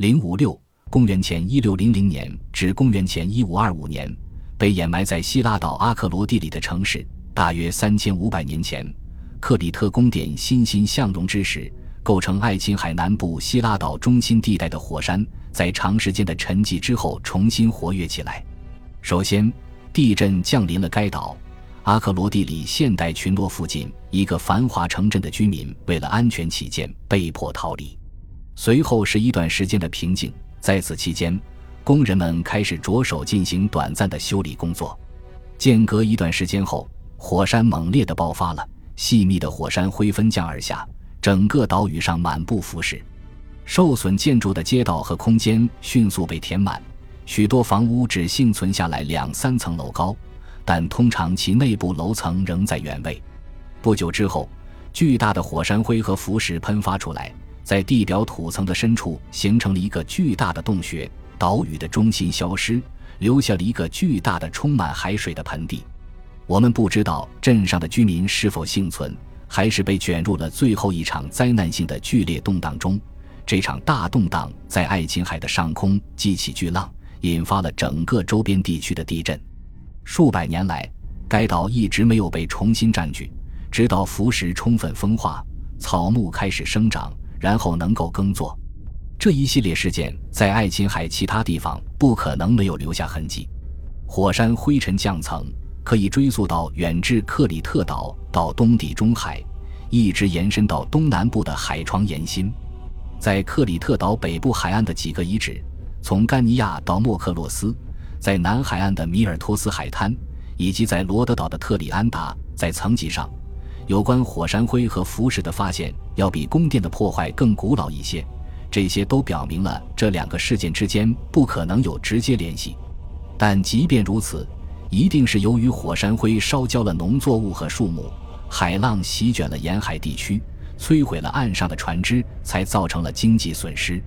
零五六，公元前一六零零年至公元前一五二五年，被掩埋在希腊岛阿克罗地里的城市，大约三千五百年前，克里特宫殿欣欣向荣之时，构成爱琴海南部希腊岛中心地带的火山，在长时间的沉寂之后重新活跃起来。首先，地震降临了该岛阿克罗地里现代群落附近一个繁华城镇的居民，为了安全起见，被迫逃离。随后是一段时间的平静，在此期间，工人们开始着手进行短暂的修理工作。间隔一段时间后，火山猛烈地爆发了，细密的火山灰分降而下，整个岛屿上满布腐蚀，受损建筑的街道和空间迅速被填满，许多房屋只幸存下来两三层楼高，但通常其内部楼层仍在原位。不久之后，巨大的火山灰和腐蚀喷发出来。在地表土层的深处形成了一个巨大的洞穴，岛屿的中心消失，留下了一个巨大的充满海水的盆地。我们不知道镇上的居民是否幸存，还是被卷入了最后一场灾难性的剧烈动荡中。这场大动荡在爱琴海的上空激起巨浪，引发了整个周边地区的地震。数百年来，该岛一直没有被重新占据，直到腐蚀充分风化，草木开始生长。然后能够耕作，这一系列事件在爱琴海其他地方不可能没有留下痕迹。火山灰尘降层可以追溯到远至克里特岛到东地中海，一直延伸到东南部的海床岩心。在克里特岛北部海岸的几个遗址，从甘尼亚到莫克洛斯，在南海岸的米尔托斯海滩，以及在罗德岛的特里安达，在层级上。有关火山灰和浮石的发现要比宫殿的破坏更古老一些，这些都表明了这两个事件之间不可能有直接联系。但即便如此，一定是由于火山灰烧焦了农作物和树木，海浪席卷了沿海地区，摧毁了岸上的船只，才造成了经济损失。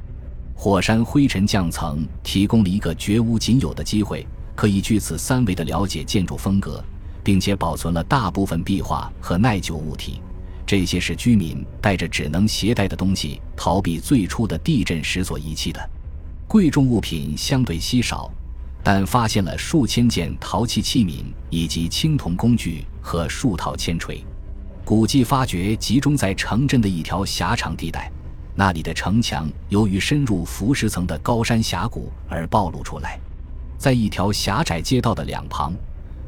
火山灰尘降层提供了一个绝无仅有的机会，可以据此三维的了解建筑风格。并且保存了大部分壁画和耐久物体，这些是居民带着只能携带的东西逃避最初的地震时所遗弃的。贵重物品相对稀少，但发现了数千件陶器器皿以及青铜工具和数套铅锤。古迹发掘集中在城镇的一条狭长地带，那里的城墙由于深入浮石层的高山峡谷而暴露出来，在一条狭窄街道的两旁。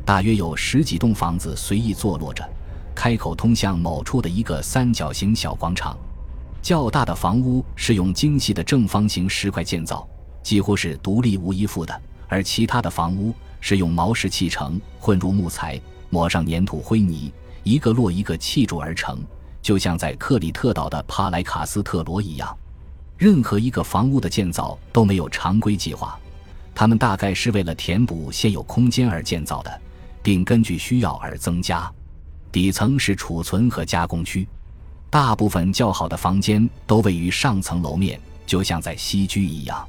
大约有十几栋房子随意坐落着，开口通向某处的一个三角形小广场。较大的房屋是用精细的正方形石块建造，几乎是独立无依附的；而其他的房屋是用毛石砌成，混入木材，抹上粘土灰泥，一个摞一个砌筑而成，就像在克里特岛的帕莱卡斯特罗一样。任何一个房屋的建造都没有常规计划，他们大概是为了填补现有空间而建造的。并根据需要而增加。底层是储存和加工区，大部分较好的房间都位于上层楼面，就像在西居一样。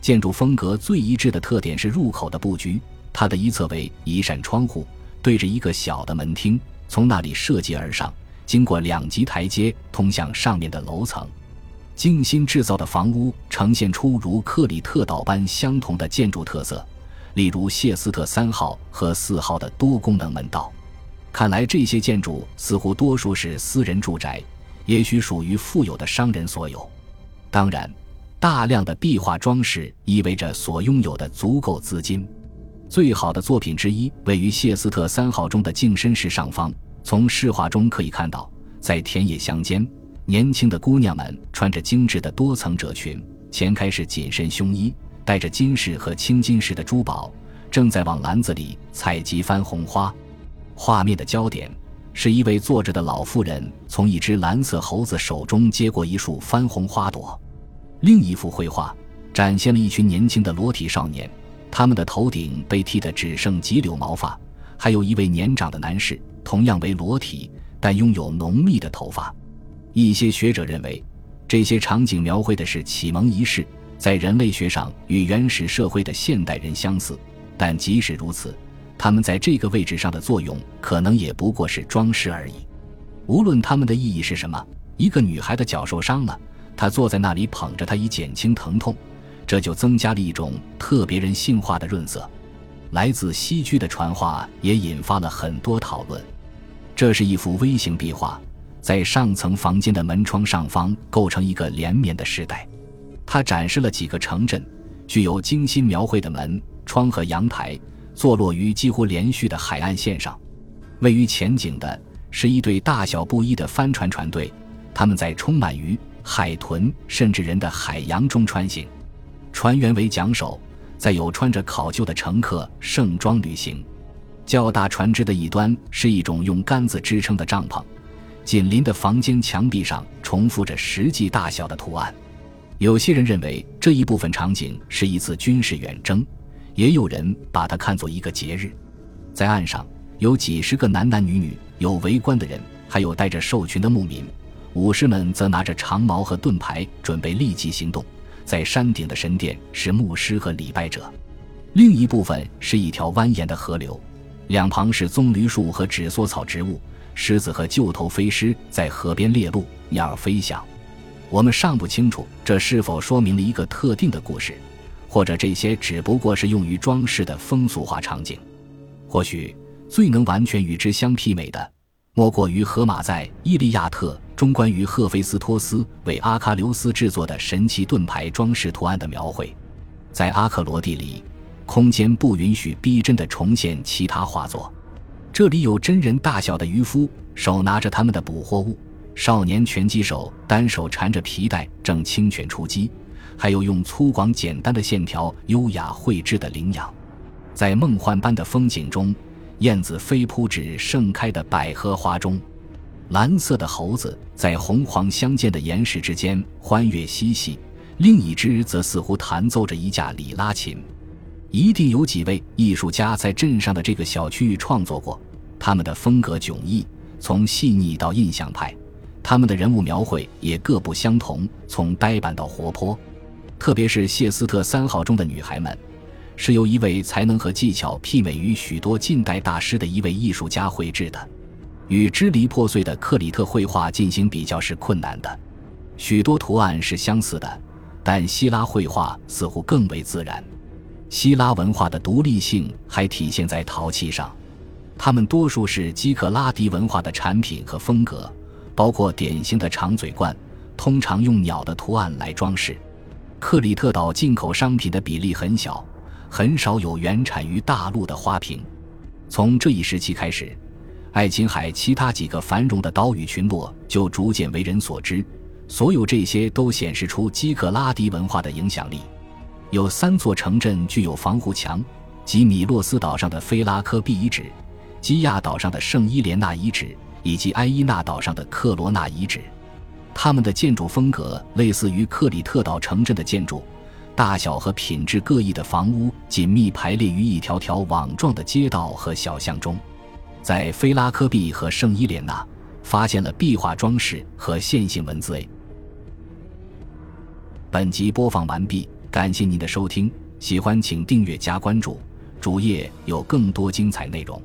建筑风格最一致的特点是入口的布局，它的一侧为一扇窗户，对着一个小的门厅，从那里设计而上，经过两级台阶通向上面的楼层。精心制造的房屋呈现出如克里特岛般相同的建筑特色。例如谢斯特三号和四号的多功能门道，看来这些建筑似乎多数是私人住宅，也许属于富有的商人所有。当然，大量的壁画装饰意味着所拥有的足够资金。最好的作品之一位于谢斯特三号中的净身室上方，从饰画中可以看到，在田野乡间，年轻的姑娘们穿着精致的多层褶裙，前开是紧身胸衣。带着金饰和青金饰的珠宝，正在往篮子里采集番红花。画面的焦点是一位坐着的老妇人从一只蓝色猴子手中接过一束番红花朵。另一幅绘画展现了一群年轻的裸体少年，他们的头顶被剃得只剩几绺毛发。还有一位年长的男士，同样为裸体，但拥有浓密的头发。一些学者认为，这些场景描绘的是启蒙仪式。在人类学上与原始社会的现代人相似，但即使如此，他们在这个位置上的作用可能也不过是装饰而已。无论他们的意义是什么，一个女孩的脚受伤了，她坐在那里捧着它以减轻疼痛，这就增加了一种特别人性化的润色。来自西居的传话也引发了很多讨论。这是一幅微型壁画，在上层房间的门窗上方构成一个连绵的时代。它展示了几个城镇，具有精心描绘的门窗和阳台，坐落于几乎连续的海岸线上。位于前景的是一队大小不一的帆船船队，他们在充满鱼、海豚甚至人的海洋中穿行。船员为桨手，载有穿着考究的乘客盛装旅行。较大船只的一端是一种用杆子支撑的帐篷，紧邻的房间墙壁上重复着实际大小的图案。有些人认为这一部分场景是一次军事远征，也有人把它看作一个节日。在岸上有几十个男男女女，有围观的人，还有带着兽群的牧民。武士们则拿着长矛和盾牌，准备立即行动。在山顶的神殿是牧师和礼拜者，另一部分是一条蜿蜒的河流。两旁是棕榈树和纸梭草植物，狮子和旧头飞狮在河边猎鹿，鸟儿飞翔。我们尚不清楚这是否说明了一个特定的故事，或者这些只不过是用于装饰的风俗化场景。或许最能完全与之相媲美的，莫过于荷马在《伊利亚特》中关于赫菲斯托斯为阿喀琉斯制作的神奇盾牌装饰图案的描绘，在阿克罗地里。空间不允许逼真的重现其他画作。这里有真人大小的渔夫，手拿着他们的捕获物；少年拳击手单手缠着皮带，正轻拳出击；还有用粗犷简单的线条优雅绘制的羚羊。在梦幻般的风景中，燕子飞扑至盛开的百合花中；蓝色的猴子在红黄相间的岩石之间欢悦嬉戏，另一只则似乎弹奏着一架里拉琴。一定有几位艺术家在镇上的这个小区域创作过，他们的风格迥异，从细腻到印象派，他们的人物描绘也各不相同，从呆板到活泼。特别是谢斯特三号中的女孩们，是由一位才能和技巧媲美于许多近代大师的一位艺术家绘制的。与支离破碎的克里特绘画进行比较是困难的，许多图案是相似的，但希腊绘画似乎更为自然。希腊文化的独立性还体现在陶器上，它们多数是基克拉迪文化的产品和风格，包括典型的长嘴罐，通常用鸟的图案来装饰。克里特岛进口商品的比例很小，很少有原产于大陆的花瓶。从这一时期开始，爱琴海其他几个繁荣的岛屿群落就逐渐为人所知。所有这些都显示出基克拉迪文化的影响力。有三座城镇具有防护墙，即米洛斯岛上的菲拉科毕遗址、基亚岛上的圣伊莲娜遗址以及埃伊纳岛上的克罗纳遗址。它们的建筑风格类似于克里特岛城镇的建筑，大小和品质各异的房屋紧密排列于一条条网状的街道和小巷中。在菲拉科毕和圣伊莲娜，发现了壁画装饰和线性文字。A。本集播放完毕。感谢您的收听，喜欢请订阅加关注，主页有更多精彩内容。